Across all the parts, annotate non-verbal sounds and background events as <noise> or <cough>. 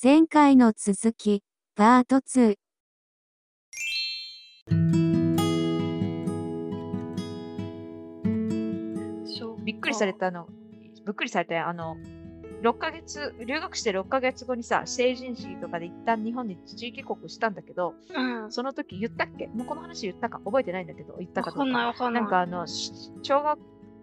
前回の続き、パート2。そうびっくりされたの、びっくりされて、あの、6ヶ月、留学して6ヶ月後にさ、成人式とかで一旦日本に地域帰国したんだけど、うん。その時言ったっけ？もうこの話言ったか？覚えてないんだけど、言ったかどうんか。わかないわかんない。なんかあの、し小学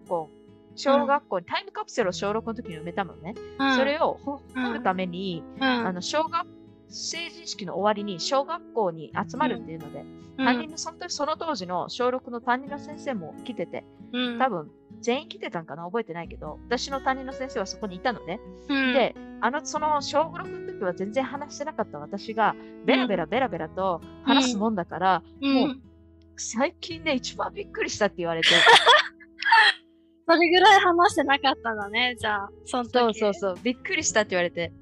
校、小学校にタイムカプセルを小6の時に埋めたのね。うん、それをほ掘るために、うん、あの、小学、成人式の終わりに小学校に集まるっていうので、担任のその時その当時の小6の担任の先生も来てて、うん、多分全員来てたんかな覚えてないけど、私の担任の先生はそこにいたのね。うん、で、あの、その小6の時は全然話してなかった私が、ベラベラベラベラと話すもんだから、うん、もう最近ね、一番びっくりしたって言われて。<laughs> それぐらい話してなかったんだね、じゃあ、そ。そうそうそう、びっくりしたって言われて。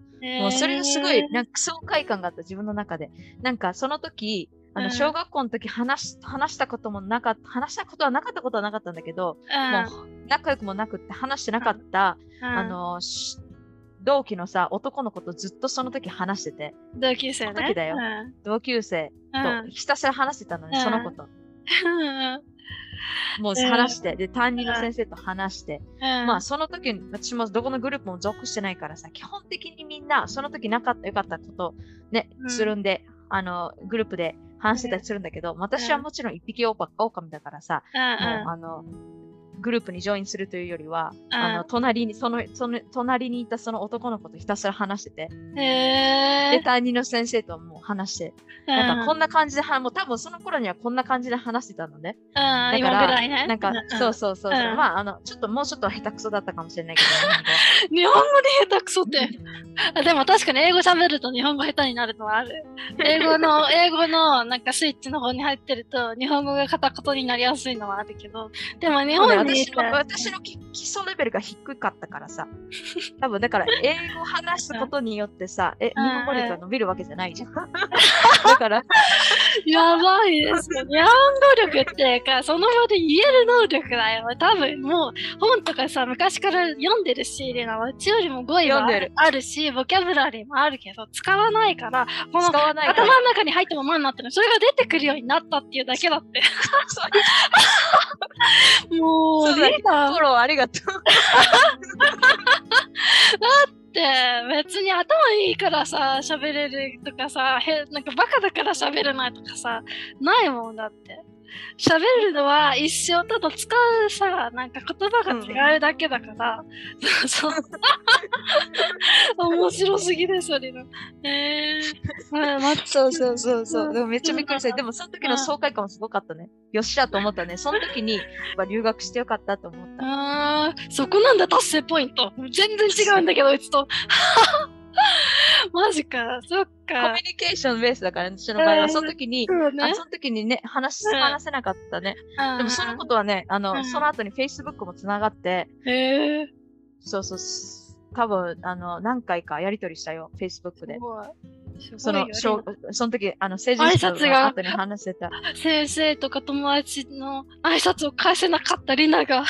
もうそれがすごい、なんか爽快感があった、自分の中で。なんかその時、あの、うん。小学校の時話し、話したこともなかった、話したことはなかったことはなかったんだけど、もう仲良くもなくって話してなかった、うん、あの、し同期のさ、男の子とずっとその時話してて、同級生ね。時だよ。うん。同級生うん。とひたすら話してたのね、うん。その子と。うんもう話して、で、担任の先生と話して、うん。まあその時、私もどこのグループも属してないからさ、基本的にみんな、その時なかった、よかったことね、うん。するんで、あの、グループで話してたりするんだけど、私はもちろん一匹オオカ狼だからさ、うん。もうあの、グループにジョインするというよりは、うんあの、隣に、その、その、隣にいたその男の子とひたすら話してて、で、え。担任の先生とも話して、なんかこんな感じでは、もう多分その頃にはこんな感じで話してたのね。うん、だ今から、ね。なんか、そうそうそうそう、うんまあ、あの、ちょっともうちょっと下手くそだったかもしれないけど、日本語で下手くそって。あでも確かに英語喋ると日本語下手になるのはある。<laughs> 英語の、英語のなんかスイッチの方に入ってると日本語が片言になりやすいのはあるけど、でも日本にいて私の私の基基礎レベルが低かったからさ、多分だから英語話すことによってさ、え、日うん本語力が伸びるわけじゃないじゃん。<laughs> だから、やばいですよ。日本語力っていうか、その場で言える能力だよ。多分もう本とかさ、昔から読んでるし、レナはうちよりも語彙るあるし、ボキャブラリーもあるけど、使わないから、この。頭の中に入ったままになってるそれが出てくるようになったっていうだけだって。<laughs> <laughs> もう、そうだリーダーフォローありがとう。って別に頭いいからさ、喋れるとかさ、へなんかバカだから喋れないとかさ、ないもんだって。喋るのは一生ただ使うさ、なんか言葉が違うだけだから、そうそう。面白すぎる、それの。えー、まあ、まそうそうそうそうう。んでもめっちゃびっくりした。でもその時の爽快感もすごかったね。よっしゃと思ったね。その時に、留学してよかったと思った。あーそこなんだ、達成ポイント。全然違うんだけど、うちと。<laughs> マジか、そっコかミュ。ニケーションベースだから、私の場合は、うん。その時に、そうその時にね、話話せなかったね。うん。でもそのことはね、あの、うん。その後に Facebook もつながって、へえ。そうそう、す多分、あの、何回かやりとりしたよ、Facebook で。その、その時、あの、成人式の後に話してた。先生とか友達の挨拶を返せなかったリナが。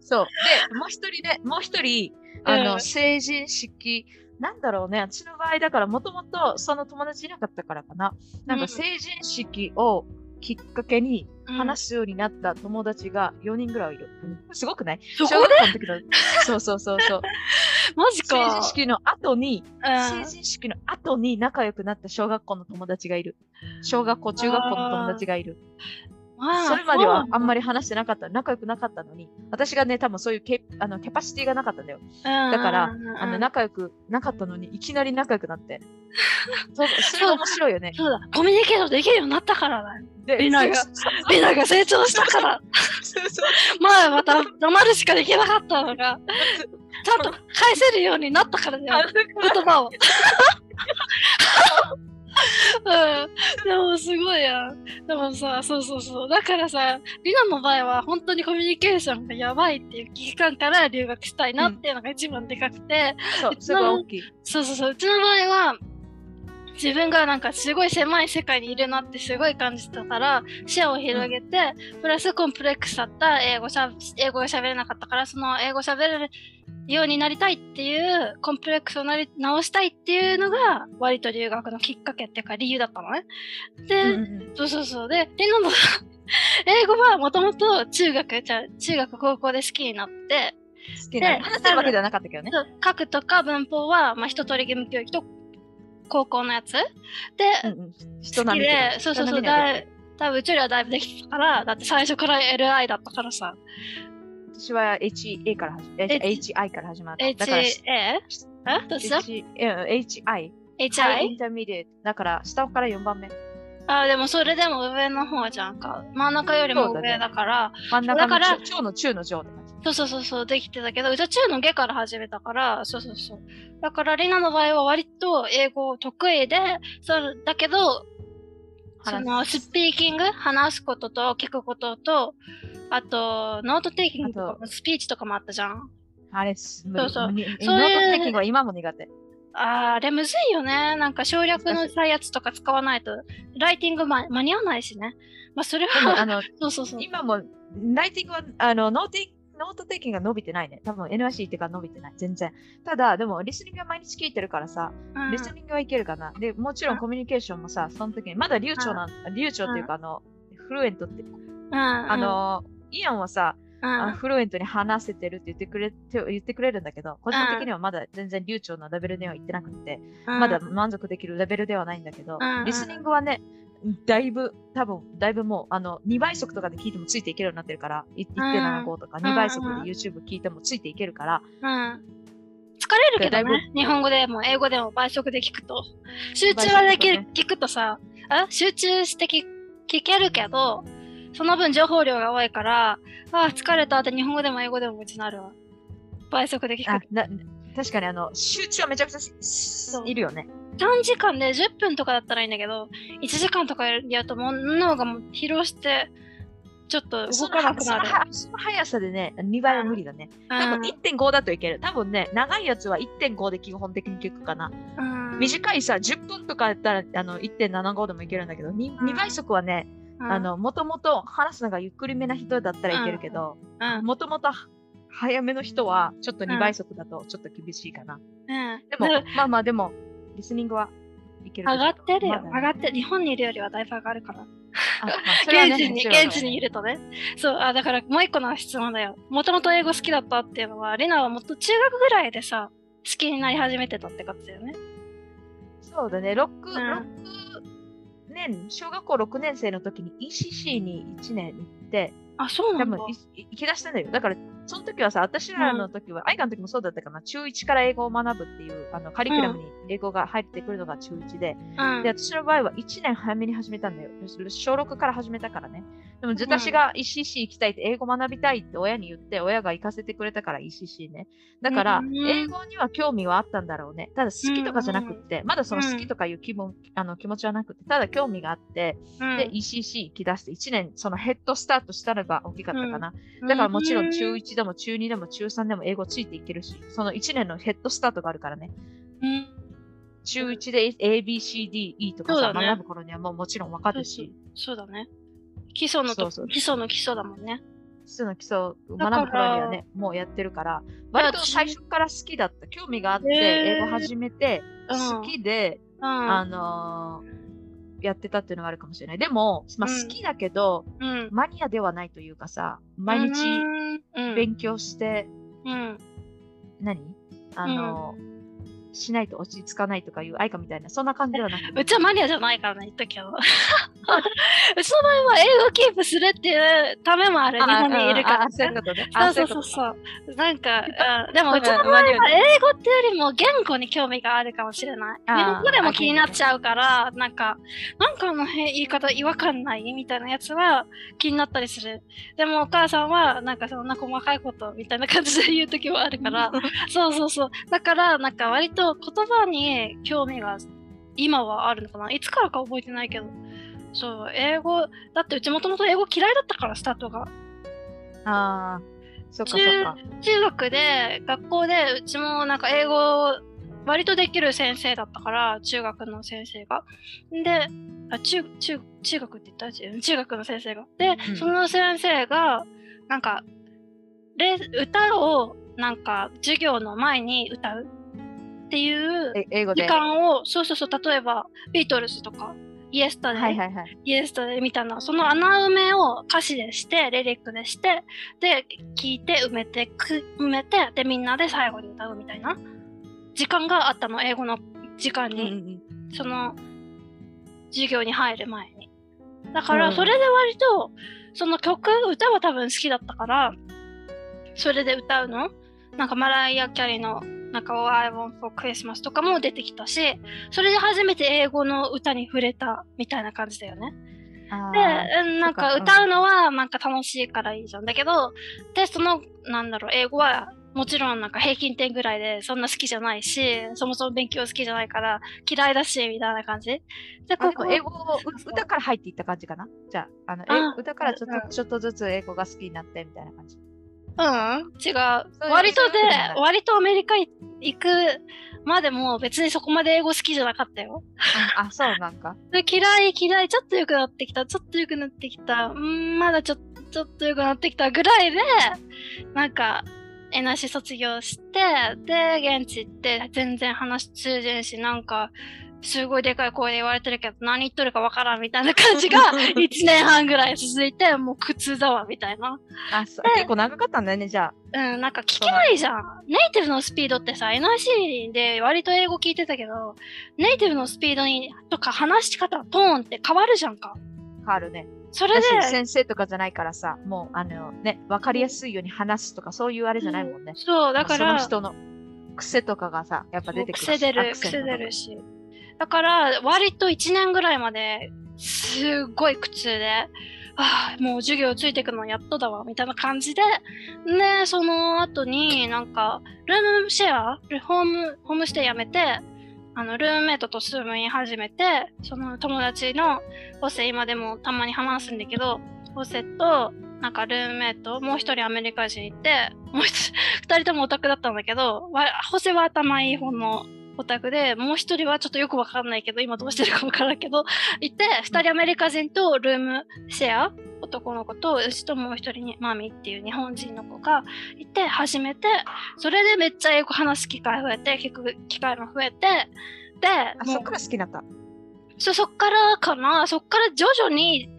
そう。で、もう一人ね、もう一人、あの、うん。成人式、なんだろうね、私の場合だから、もともとその友達いなかったからかな。なんうんか成人式をきっかけにうん話すようになった友達が4人ぐらいいる。すごくない？小学校の時の。そうそうそうそう。<laughs> マジ成か。人式の後に、うん成人式の後に仲良くなった小学校の友達がいる。小学校、中学校の友達がいる。それまではあんまり。り話してなかった、仲良くなかったのに、私がね、多分そういうケあのキャパシティがなかったんだよ。だだから、あの、仲良くなかったのに、いきなり仲良くなって。<laughs> そうそれが面白いよね。そうだ、コミュニケーションできるようになったからだよ。でリナがリ <laughs> ナが成長したから。前はまた黙るしかできなかったのが、ちゃんと返せるようになったからだよ。言葉を。<laughs> うん、でもすごいやん。でもさ、そうそうそう。だからさ、リナの場合は本当にコミュニケーションがやばいっていう危機感から留学したいなっていうのが一番でかくて、そう、それが大きい。そうそうそう。うちの場合は、自分がなんかすごい狭い世界にいるなってすごい感じたから、視野を広げて、プラスコンプレックスだった英語しゃ英語が喋れなかったから、その英語喋れるようになりたいっていうコンプレックスをなり直したいっていうのが割と留学のきっかけっていうか理由だったのね。で、うんうんそうそうそう。で、リノの英語はもともと中学、じゃあ中学高校で好きになって、好きなで話してるわけではなかったけどね。書くとか文法は、まあ、一通り義務教育と高校のやつ。で、うんうん。人好きで、そうそうそう、だい多分うちよりはだいぶできてたから、だって最初から LI だったからさ。私は HA から始め、H- HI から始まった。だから HA? HI。?HI? intermediate。だから下から4番目。あ、でもそれでも上の方じゃんか。真ん中よりも上だから、真ん中の中の中の上って感じ。そうそうそうそう、できてたけど、うちは中の下から始めたから、そうそうそう。だから、リナの場合は割と英語得意で、そうだけど、そのスピーキング、話すことと聞くことと、あと、 note taking とかスピーチとかもあったじゃん。あれ、すそうそう note taking は今も苦手。あーあれむずいよね。なんか省略のやつとか使わないと、ライティング間間に合わないしね。まあ、それでも、あは、の、<laughs> そうそうそう。今も、ライティングは、あの、ノーティ note taking が伸びてないね。多分 NIC っていうか伸びてない。全然。ただ、でも、リスニングは毎日聞いてるからさ、うんリスニングはいけるかな。で、もちろんコミュニケーションもさ、その時に、まだ流暢な、流暢っていうか、あの、 fluent って、うん、あの、イアンはさ、うん、あフルエントに話せてるって言ってくれて言ってくれるんだけど、個人的にはまだ全然流暢なレベルでは言ってなくて、うんまだ満足できるレベルではないんだけど、うんリスニングはね、だいぶ、多分だいぶもう、あの、2倍速とかで聞いてもついていけるようになってるから、い1.75とか2倍速で YouTube 聞いてもついていけるから、うん。疲れるけどね。日本語でも英語でも倍速で聞くと。集中はできる、倍速聞くとさ、あ集中して聞聞けるけど、その分情報量が多いから、ああ、疲れたって日本語でも英語でも別になるわ。倍速で聞く。確かにあの、集中はめちゃくちゃいるよね。短時間で10分とかだったらいいんだけど、1時間とかやるともう脳がもう疲労して、ちょっと動かなくなる。その速さでね、2倍は無理だね。多うん分1.5だといける。多分ね、長いやつは1.5で基本的に聞くかな。うん短いさ、10分とかやったらあの1.75でもいけるんだけど、2, うん倍速はね、うんあの、もともと話すのがゆっくりめな人だったらいけるけど、うんもともと早めの人は、ちょっとうん2倍速だとちょっと厳しいかな。うんでもで、まあまあでも、リスニングはいける。上がってるよ。上がって、日本にいるよりはだいぶ上がるから。現地に、現地にいるとね。そう、あ、だからもう一個の質問だよ。もともと英語好きだったっていうのは、リナはもっと中学ぐらいでさ、好きになり始めてたってことだよね。そうだね、6、ん6年、小学校6年生の時に ECC に1年行って、あ、そうなんだ。多分いい行き出したんだよ。だから、その時はさ、私らの時は、アイカの時もそうだったかな、中1から英語を学ぶっていう、あの、カリキュラムに英語が入ってくるのが中1で、うんで、私の場合は1年早めに始めたんだよ。小6から始めたからね。でも、私が ECC 行きたいって、英語学びたいって親に言って、親が行かせてくれたから ECC ね。だから、うん英語には興味はあったんだろうね。ただ、好きとかじゃなくって、まだその好きとかいう気分、あの気持ちはなくて、ただ興味があって、うんで、ECC 行き出して1年、そのヘッドスタートしたのが大きかったかな。だからもちろん中1でも中2でも中3でも英語ついていけるし、その1年のヘッドスタートがあるからね。うん中1で A, B, C, D, E とかさ、ね学ぶ頃にはもうもちろんわかるし、そうだね。基礎のとそうそう基礎の基礎だもんね。基礎の基礎を学ぶ頃にはね、もうやってるから、割と最初から好きだった、興味があって、英語始めて、うん好きで、うん。あのーやってたっていうのがあるかもしれない。でも、まあ、うん好きだけど、うん。マニアではないというかさ、毎日うん、勉強して、うん。何？あのーしないと落ち着かないとかいう愛花みたいな、そんな感じではなくて。うちはマニアじゃないからね、言っとくけど。うちの場合は英語キープするっていうためもある、日本にいるから、そういうことね。<laughs> そうあそうそうそう。なんか、あでもうちの場合は英語っていうよりも言語に興味があるかもしれない。日本語でも気になっちゃうから、なんか、なんかあのへ言い方違和感ないみたいなやつは気になったりする。でもお母さんは、なんかそんな細かいことみたいな感じで言うときもあるから、<laughs> そうそうそう。だから、なんか割と言葉に興味が今はあるのかな。いつからか覚えてないけど。そう、英語、だってうちもともと英語嫌いだったから、スタートが。ああ、そっかそっ中か。中学で、学校で、うちもなんか英語、割とできる先生だったから、中学の先生が。で、あ、中、中、中学って言った？中中学の先生が。で、うんその先生が、なんか、レ歌をなんか授業の前に歌うっていうえ英語で？時間を、そうそうそう、例えばビートルズとか、イエスタで、はいはいはい。イエスタでみたいな、その穴埋めを歌詞でして、リリックでして、で、聞いて埋めてく、埋めて、で、みんなで最後に歌うみたいな。時間があったの、英語の時間うんうんに、うん。その、授業に入る前に。だかうん。ら、それで割と、その曲、歌は多分好きだったから、それで歌うの？なんかマライア・キャリーのなんか Oh, I Want for Christmas とかも出てきたし、それで初めて英語の歌に触れたみたいな感じだよね。で、なんか歌うのはなんか楽しいからいいじゃん。だけど、で、その、なんだろう、英語はもちろんなんか平均点ぐらいでそんな好きじゃないし、そもそも勉強好きじゃないから嫌いだし、みたいな感じ。で、あここ英語をう歌から入っていった感じかな？じゃあ、あのえあ歌からちょっうんとちょっとずつ英語が好きになってみたいな感じ。うん、違う。割とで割とアメリカ行くまでも別にそこまで英語好きじゃなかったよ。あ、そうなんか。<laughs> で嫌い嫌い、ちょっと良くなってきた、ちょっと良くなってきた、うーん、まだちょっと、ちょっと良くなってきたぐらいで、なんか、NIC 卒業して、で、現地行って、全然話通じんし、なんか、すごいでかい声で言われてるけど、何言っとるかわからんみたいな感じが、<laughs> 1年半ぐらい続いて、もう苦痛だわ、みたいな。あ、そう結構長かったんだよね、じゃあ。うん、なんか聞けないじゃん。ネイティブのスピードってさ、NIC で割と英語聞いてたけど、ネイティブのスピードにとか話し方、トーンって変わるじゃんか。変わるね。それで、先生とかじゃないからさ、もう、あのね、わかりやすいように話すとか、そういうあれじゃないもんね。そう、だから、その人の癖とかがさ、やっぱ出てくるし。癖出る、癖出るし。だから、割と1年ぐらいまで、すっごい苦痛で、ああ、もう授業ついてくのやっとだわ、みたいな感じで、で、その後になんか、ルームシェア、ホーム、ホームステイやめて、あの、ルームメイトと住み始めて、その友達の、ホセ今でもたまに話すんだけど、ホセと、なんかルームメイト、もう一人アメリカ人いて、もう一人、<laughs> 二人ともオタクだったんだけど、ホセは頭いい方のオタクで、もう一人はちょっとよくわかんないけど、今どうしてるかわからんけど、いて、二人アメリカ人とルームシェア、男の子と、うちともう一人にマミっていう日本人の子がいて、始めて、それでめっちゃ英語話す機会増えて、聞く機会も増えて、で、あ、そっから好きになった？そそっからかな、そっから徐々に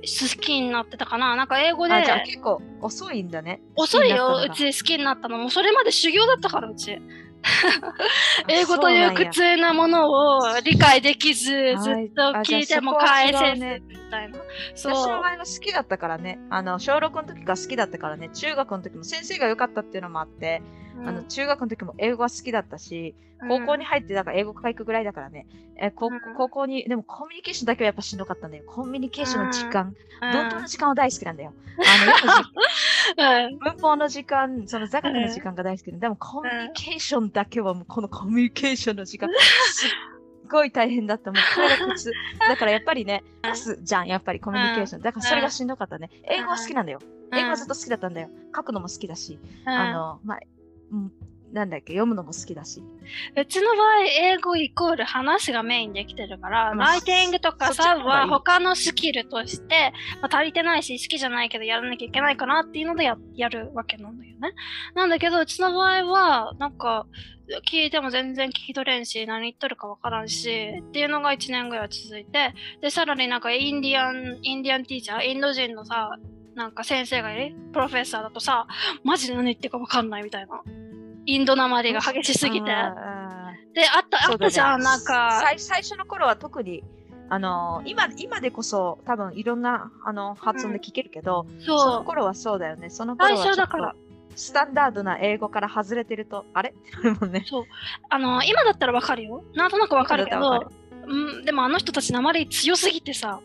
好きになってたかな。なんか英語であ、じゃあ結構遅いんだね。遅いよ、うち好きになったのも。それまで修行だったから、うち。<laughs> 英語という苦痛なものを理解できず、ずっと聞いても返せず、ねみたいな。私そう。の前の好きだったからね。あの、小6の時が好きだったからね。中学の時も先生が良かったっていうのもあって、うんあの、中学の時も英語が好きだったし、高校に入って、だから英語科行くぐらいだからね。え高うん高校に、でもコミュニケーションだけはやっぱしんどかったんだよ。コミュニケーションの時間、うんの時間は大好きなんだよ。あの、文法の時間、その座学の時間が大好きで、でもコミュニケーションだけはもうこのコミュニケーションの時間、すっごい大変だった。もうこれが苦痛。<laughs> だからやっぱりね、パスじゃん、やっぱりコミュニケーション。だからそれがしんどかったね。英語は好きなんだよ。英語はずっと好きだったんだよ。書くのも好きだし、あの、まあ、うん、なんだっけ、読むのも好きだし。うちの場合、英語イコール話がメインできてるから、まあライティングとかさはい他のスキルとして、まあ、足りてないし、好きじゃないけどやらなきゃいけないかなっていうのでややるわけなんだよね。なんだけど、うちの場合は、なんか、聞いても全然聞き取れんし、何言っとるかわからんし、っていうのが1年ぐらい続いて、で、さらになんかインディアン、インディアンティーチャー、インド人のさ、なんか先生がいる？プロフェッサーだとさ、マジで何言ってるかわかんないみたいな。インドなまりが激しすぎて。で、ああった、ーあったじゃん、なんか、最最初の頃は特に、あの今今でこそ多分いろんなあの発音で聞けるけど、そそう、の頃はそうだよね。その頃は最初だからスタンダードな英語から外れてると、あれ？<laughs> ね。そう。あの、今だったらわかるよ。なんとなくわかるけど、うん、でもあの人たち鉛強すぎてさ、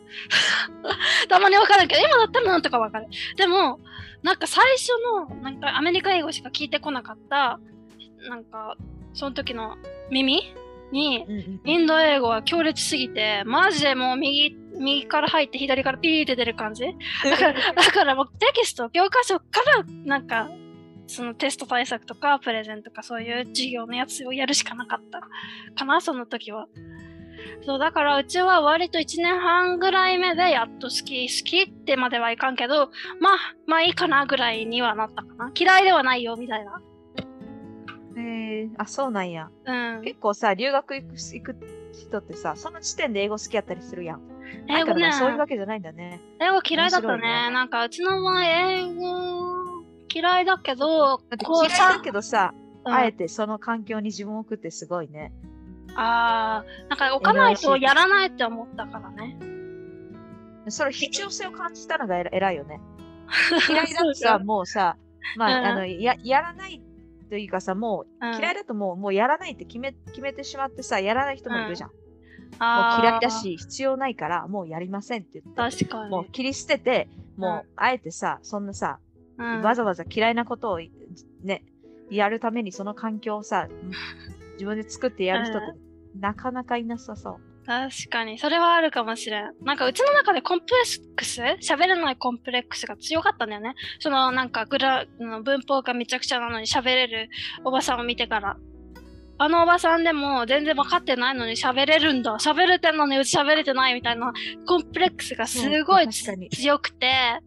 <laughs> たまにわかるけど、今だったらなんとかわかる。でも、なんか最初の、なんかアメリカ英語しか聞いてこなかった、なんか、その時の耳に、インド英語は強烈すぎて、マジでもう右、右から入って左からピーって出る感じ。だから、だからもうテキスト、教科書から、なんか、そのテスト対策とか、プレゼンとか、そういう授業のやつをやるしかなかったかな、その時は。そう、だからうちは割と1年半ぐらい目でやっと好き、好きってまではいかんけど、まあ、まあいいかなぐらいにはなったかな。嫌いではないよ、みたいな。えー、あ、そうなんや。うん。結構さ、留学行く行く人ってさ、その時点で英語好きやったりするやん。英語ねだから、そういうわけじゃないんだね。英語嫌いだったね。ねなんか、うちの場合、英語嫌いだけど、だってこう嫌いだけどさ、うんあえてその環境に自分を置くってすごいね。あーなんか置かないとやらないって思ったからね。それ必要性を感じたのが偉偉いよね。<laughs> 嫌いだとさ、かもうさ、まあ、うんあのや、やらないというかさ、もう、うん嫌いだともう、もうやらないって決め決めてしまってさ、やらない人もいるじゃん。もうあー嫌いだ。し、必要ないから、もうやりませんって言って。確かに。もう切り捨てて、もう、あえてさ、そんなさ、うんわざわざ嫌いなことをね、やるためにその環境をさ、自分で作ってやる人ってなかなかいなさそう。確かに、それはあるかもしれん。なんかうちの中でコンプレックス喋れないコンプレックスが強かったんだよね。そのなんかグラの文法がめちゃくちゃなのに喋れるおばさんを見てから。あのおばさんでも全然分かってないのに喋れるんだ。喋れてんのにうち喋れてないみたいなコンプレックスがすごい強くて。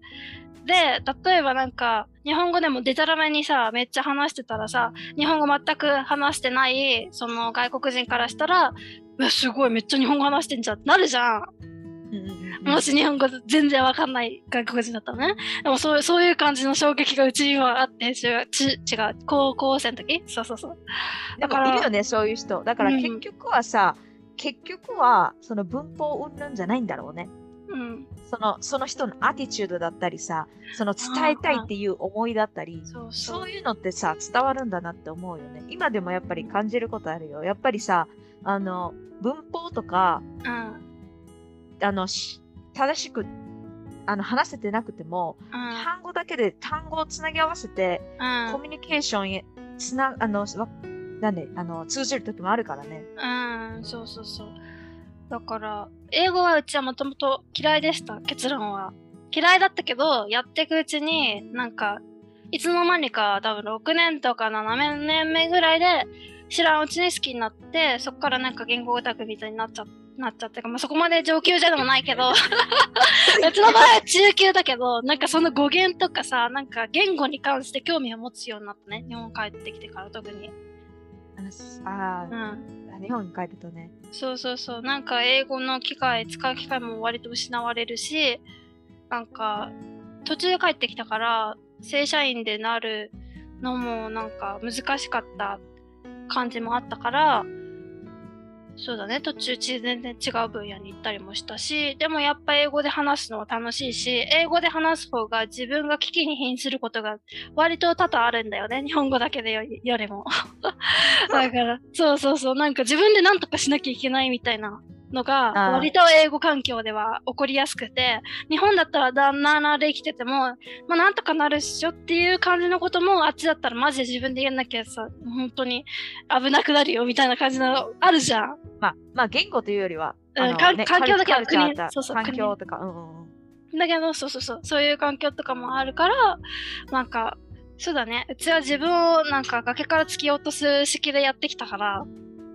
で、例えばなんか、日本語でもデタラメにさ、めっちゃ話してたらさ、日本語全く話してない、その外国人からしたら、うわ、すごい、めっちゃ日本語話してんじゃんってなるじゃん。うんうんうんもし日本語全然わかんない外国人だったらね。でもそうそういう感じの衝撃がうちにはあって、ちち違う、高校生の時？そうそうそう。でだからもいるよね、そういう人。だからうん結局はさ、結局はその文法云々じゃないんだろうね。うん。そのその人のアティチュードだったりさ、その伝えたいっていう思いだったり、そういうのってさ、伝わるんだなって思うよね。今でもやっぱり感じることあるよ。やっぱりさ、あの、文法とか、うん。あの、し正しくあの話せてなくても、うん。単語だけで単語をつなぎ合わせて、コミュニケーションへつな、あの、わなんで、あの、通じる時もあるからね。うん。うん。そうそうそう。だから、英語はうちはもともと嫌いでした、結論は。嫌いだったけど、やっていくうちに、なんか、いつの間にか多分6年とか7年目ぐらいで知らんうちに好きになって、そこからなんか言語オタクみたいになっちゃなっちゃってか、まあ、そこまで上級じゃでもないけど、<laughs> うちの場合は中級だけど、なんかその語源とかさ、なんか言語に関して興味を持つようになったね。日本帰ってきてから特に。あうん。日本に帰るとね。そうそうそう。なんか英語の機会、使う機会も割と失われるし、なんか途中で帰ってきたから、正社員でなるのもなんか難しかった感じもあったから、そうだね、途中全然違う分野に行ったりもしたし、でもやっぱ英語で話すのは楽しいし、英語で話す方が自分が危機に瀕することが割と多々あるんだよね、日本語だけでよよりも。<laughs> だから、そうそうそう、なんか自分で何とかしなきゃいけないみたいなのが、割と英語環境では起こりやすくて、日本だったら旦那なで生きてても、まあなんとかなるっしょっていう感じのことも、あっちだったらマジで自分でやんなきゃさ、本当に危なくなるよみたいな感じのあるじゃん。まあ、まあ、言語というよりは、うん環境だけは国そうそう環境とか、うん。だけど、そうそうそう、そういう環境とかもあるから、なんか、そうだね。うちは自分をなんか崖から突き落とす式でやってきたから、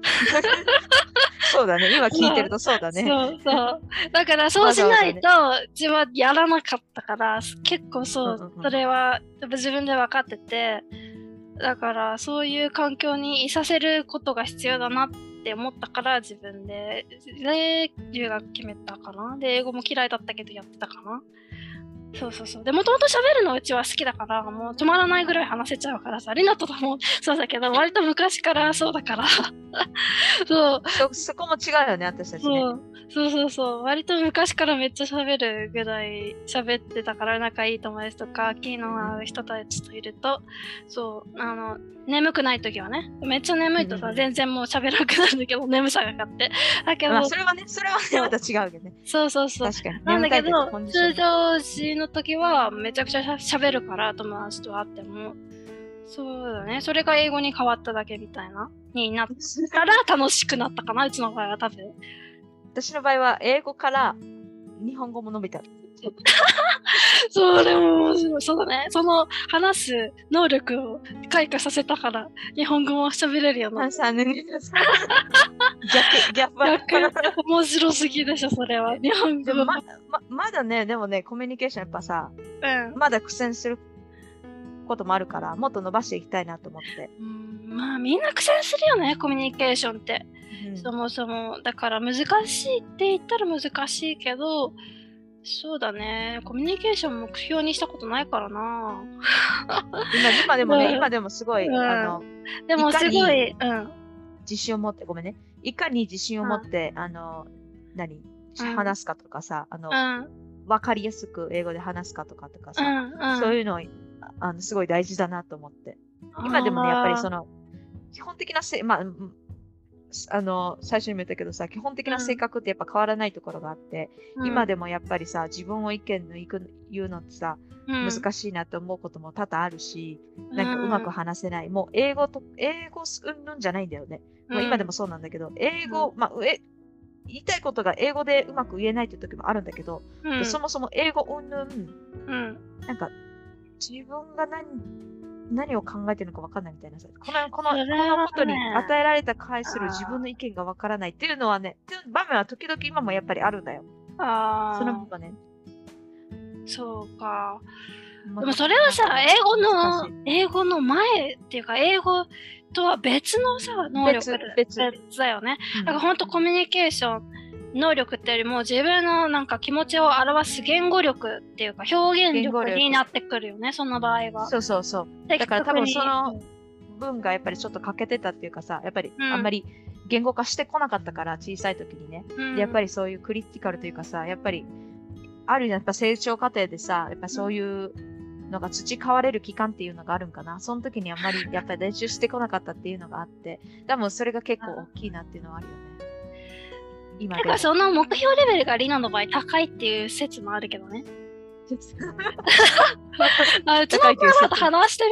<laughs> そうだね、今聞いてるとそうだね。そうそう。だからそうしないと、自分はやらなかったから、結構そう、それは自分で分かってて、だからそういう環境にいさせることが必要だなって思ったから自分で、で、留学決めたかな。で、英語も嫌いだったけどやってたかな。そうそうそう。で、もともと喋るのうちは好きだから、もう止まらないぐらい話せちゃうからさ、リナともそうだけど、割と昔からそうだから、<laughs> そう、そそこも違うよね、私たちね。そうそうそう。割と昔からめっちゃ喋るぐらい喋ってたから仲いい友達とか気の合う人たちといるとそうあの眠くない時はねめっちゃ眠いとさ、うん。うん全然もう喋らなくなるんだけど眠さがかかって。だけど、まあ、それはね、それはね、また違うけどね。そうそうそう。確かに。なんだけど通常時の時はめちゃくちゃ喋るから友達と会っても。そうだね。それが英語に変わっただけみたいなになったら楽しくなったかなうちの場合は多分私の場合は、英語から日本語も伸びた。それも面白い。そうだね。その話す能力を開花させたから、日本語も喋れるよなっ3年。逆、<laughs> 逆面白すぎでしょ、それは。<laughs> 日本語まままだね、でもね、コミュニケーションやっぱさ、うん。まだ苦戦することもあるから、もっと伸ばしていきたいなと思って。うんまあみんな苦戦するよねコミュニケーションって、うん。そもそもだから難しいって言ったら難しいけどそうだね。コミュニケーション目標にしたことないからな。今今でもね、うん。今でもすごい、うん。あのでもすごいうん。自信を持って、ごめんね。いかに自信を持って、あの、何？うん。話すかとかさ、あの、うん。わかりやすく英語で話すかとかとかうさ、んうん。そういうのをあのすごい大事だなと思って。今でもね、やっぱりその、基本的なせ、まあ、うんあの、最初にも言ったけどさ、基本的な性格ってやっぱ変わらないところがあって、今でもやっぱりさ、自分を意見のいく言うのってさ、難しいなって思うことも多々あるし、なんかうまく話せない。もう英語と、英語うんぬんじゃないんだよね。もう今でもそうなんだけど、英語、まあ、え言いたいことが英語でうまく言えないっていう時もあるんだけど、うん、うんそもそも英語うんぬん、うん。なんか自分が何何を考えてるのか分かんないみたいなさ、このこのこのことに与えられた返する自分の意見が分からないっていうのはね、っていう場面は時々今もやっぱりあるんだよ。あその部あ分ね。そうか。ででもそれはさ英語の英語の前っていうか英語とは別のさ能力だよね。うん。だから本当コミュニケーション能力ってよりも自分のなんか気持ちを表す言語力っていうか表現力になってくるよねその場合は。そうそうそう。的だから多分その分がやっぱりちょっと欠けてたっていうかさ、やっぱりうんあんまり言語化してこなかったから、小さい時にね。うんでやっぱりそういうクリティカルというかさ、やっぱり、あるやっぱ成長過程でさ、やっぱそういうのが培われる期間っていうのがあるんかな。その時にあんまりやっぱり練習してこなかったっていうのがあって、多分それが結構大きいなっていうのはあるよね。今でその目標レベルがリナの場合高いっていう説もあるけどね。<laughs> あうちの子と話してみ？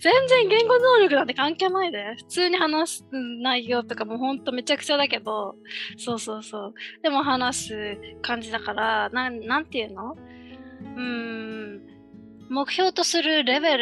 全然言語能力なんて関係ないで。普通に話す内容とかもほんとめちゃくちゃだけど、そうそうそう。でも話す感じだから、なんなんていうの？うーん、目標とするレベ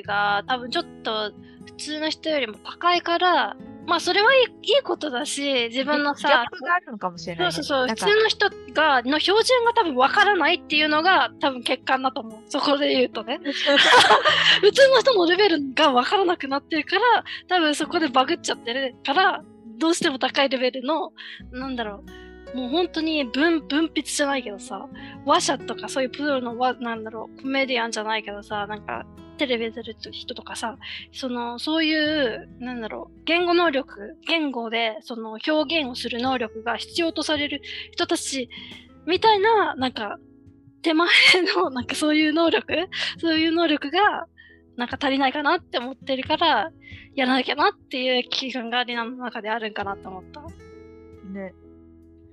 ルが多分ちょっと普通の人よりも高いから、まあそれはいいいいことだし、自分のギャさッ、プがあるのかもしれない、ね。そうそうそう、なんか普通の人が、の標準が多分わからないっていうのが多分欠陥だと思う。そこで言うとね。<laughs> 普通の人のレベルがわからなくなってるから、多分そこでバグっちゃってるから、どうしても高いレベルの、なんだろう、もう本当に分分泌じゃないけどさ、話者とかそういうプロのわ、なんだろう、コメディアンじゃないけどさ、なんか、テレビ出る人とかさ、その、そういう、なんだろう、言語能力、言語で、その、表現をする能力が必要とされる人たち、みたいな、なんか、手前の、<laughs> なんかそういう能力、そういう能力が、なんか足りないかなって思ってるから、やらなきゃなっていう気感がリナの中であるんかなと思った。ね、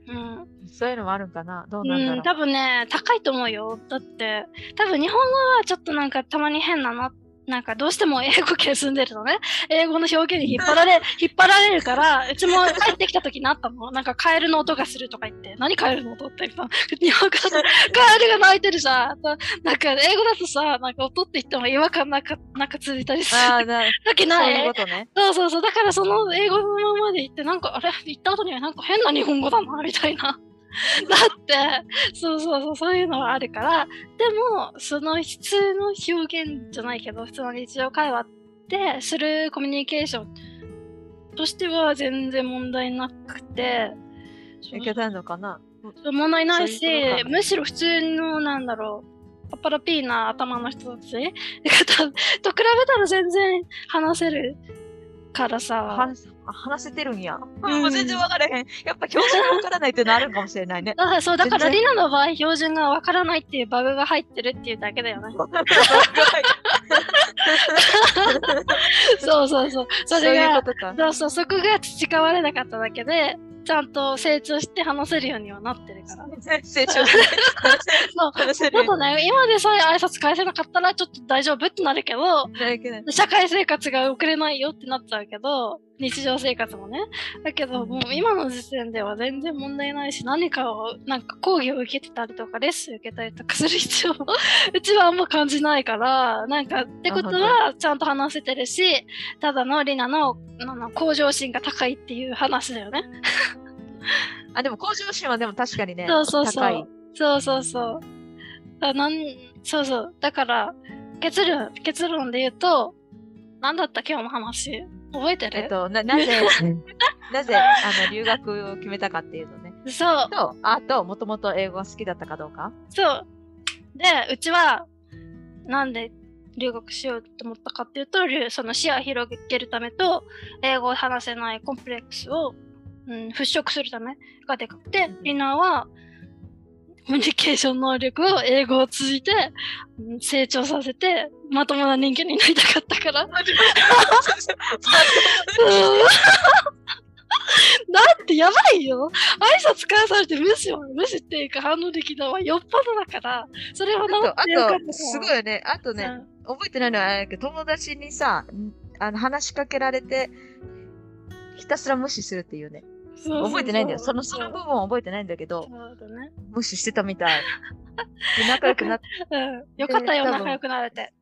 うん。そういうのもあるんかな？どうなんだろう？うん、多分ね、高いと思うよ。だって、多分日本語はちょっとなんかたまに変なの。なんかどうしても英語圏住んでるとね、英語の表現に引っ張られ、<laughs> 引っ張られるから、うちも帰ってきた時にあったの。なんかカエルの音がするとか言って、何カエルの音って言ったの？日本語だとカエルが鳴いてるさ。なんか英語だとさ、なんか音って言っても違和感なんか、なんか続いたりするああ、な時なそういういことね。そうそうそう。だからその英語のままで言って、なんか、あれ？言った後にはなんか変な日本語だな、みたいな。<laughs> だって、そうそうそう、そういうのがあるから、でも、その普通の表現じゃないけど、普通の日常会話でするコミュニケーションとしては全然問題なくて、いけたのかな？問題ないしむしろ普通のなんだろうパッパラピーな頭の人たち <laughs> と比べたら全然話せるからさ話話せてるんや。うんもう全然わからへん。やっぱ標準がわからないっていうのあるかもしれないね。<laughs> だからそうだからリナの場合標準がわからないっていうバグが入ってるっていうだけだよね <laughs> そうそうそうそそういうれが。そうそうそこが培われなかっただけでちゃんと成長して話せるようにはなってるから成長して。そう話せるちょっとね今でさえ挨拶返せなかったらちょっと大丈夫ってなるけど社会生活が送れないよってなっちゃうけど、日常生活もね。だけど、もう今の時点では全然問題ないし、何かを、なんか講義を受けてたりとか、レッスン受けたりとかする必要も、<laughs> うちはあんま感じないから、なんか、ってことは、ちゃんと話せてるし、ただのリナの、あの向上心が高いっていう話だよね。あ、でも向上心はでも確かにね、そうそうそう高い。そうそうそう。あなんそうそう。だから、結論、結論で言うと、何だった今日の話？覚えてる、えっと、な、なぜ、<laughs> なぜ、あの、留学を決めたかっていうのね。そう、と、あと、もともと英語が好きだったかどうか？そう。で、うちは、なんで留学しようと思ったかっていうと、留その視野を広げるためと、英語を話せないコンプレックスを、うん、払拭するためがでかくて、リナは、コミュニケーション能力を英語を通じてうん成長させて、まともな人間になりたかったから。<laughs> だってやばいよ挨拶返されて無視は無視っていうか反応できたのはよっぽどだからそれはあと、あ治ってよかったと、すごいよね。あとね、覚えてないのはあれだけど、友達にさ、んあの話しかけられて、ひたすら無視するっていうね。覚えてないんだよ。その、その部分は覚えてないんだけど、ね。無視してたみたい。で、仲良くなって、<laughs> うん。よかったよ、仲良くなれて。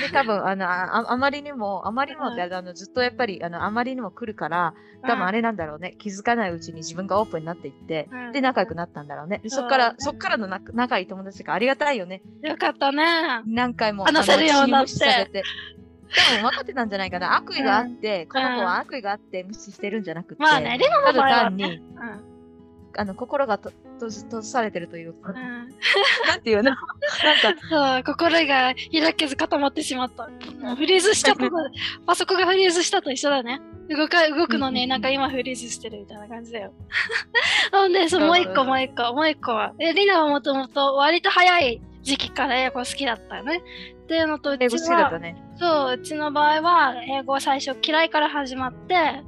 で、多分、あの、あああまりにも、あまりにもって、あの、ずっとやっぱり、あの、あまりにも来るから、多分あれ、れなんだろうね。気づかないうちに自分がオープンになっていって、うんで、仲良くなったんだろうね。でそっから、そっからの仲仲いい友達がありがたいよね。よかったね。何回も。話せるようになってあの私無視されて。多分分かってたんじゃないかな。悪意があって、この子は悪意があって無視してるんじゃなくて、まあね、レナの場合は単に、ね。あの、心がと閉じされてるというか、うん。うんなんていうの？なんか、そう、心が開けず固まってしまった。もうフリーズした。パソコンがフリーズしたと一緒だね。動か、動くのにうんうんうんなんか今フリーズしてるみたいな感じだよ。<laughs> ほんで、そう、もう一個もう一個、もう一個は。え、リナはもともと割と早い時期から英語好きだったよね。っていうのと、うちね。そう、うちの場合は、英語は最初嫌いから始まって、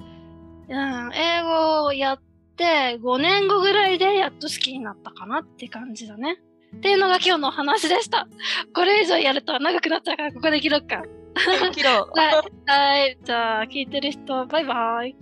うん、英語をやって5年後ぐらいでやっと好きになったかなって感じだね。っていうのが今日のお話でした。<laughs> これ以上やると長くなっちゃうから、ここで切ろうか。<laughs> 切ろう。<laughs> はい、はい、じゃあ聞いてる人、バイバイ。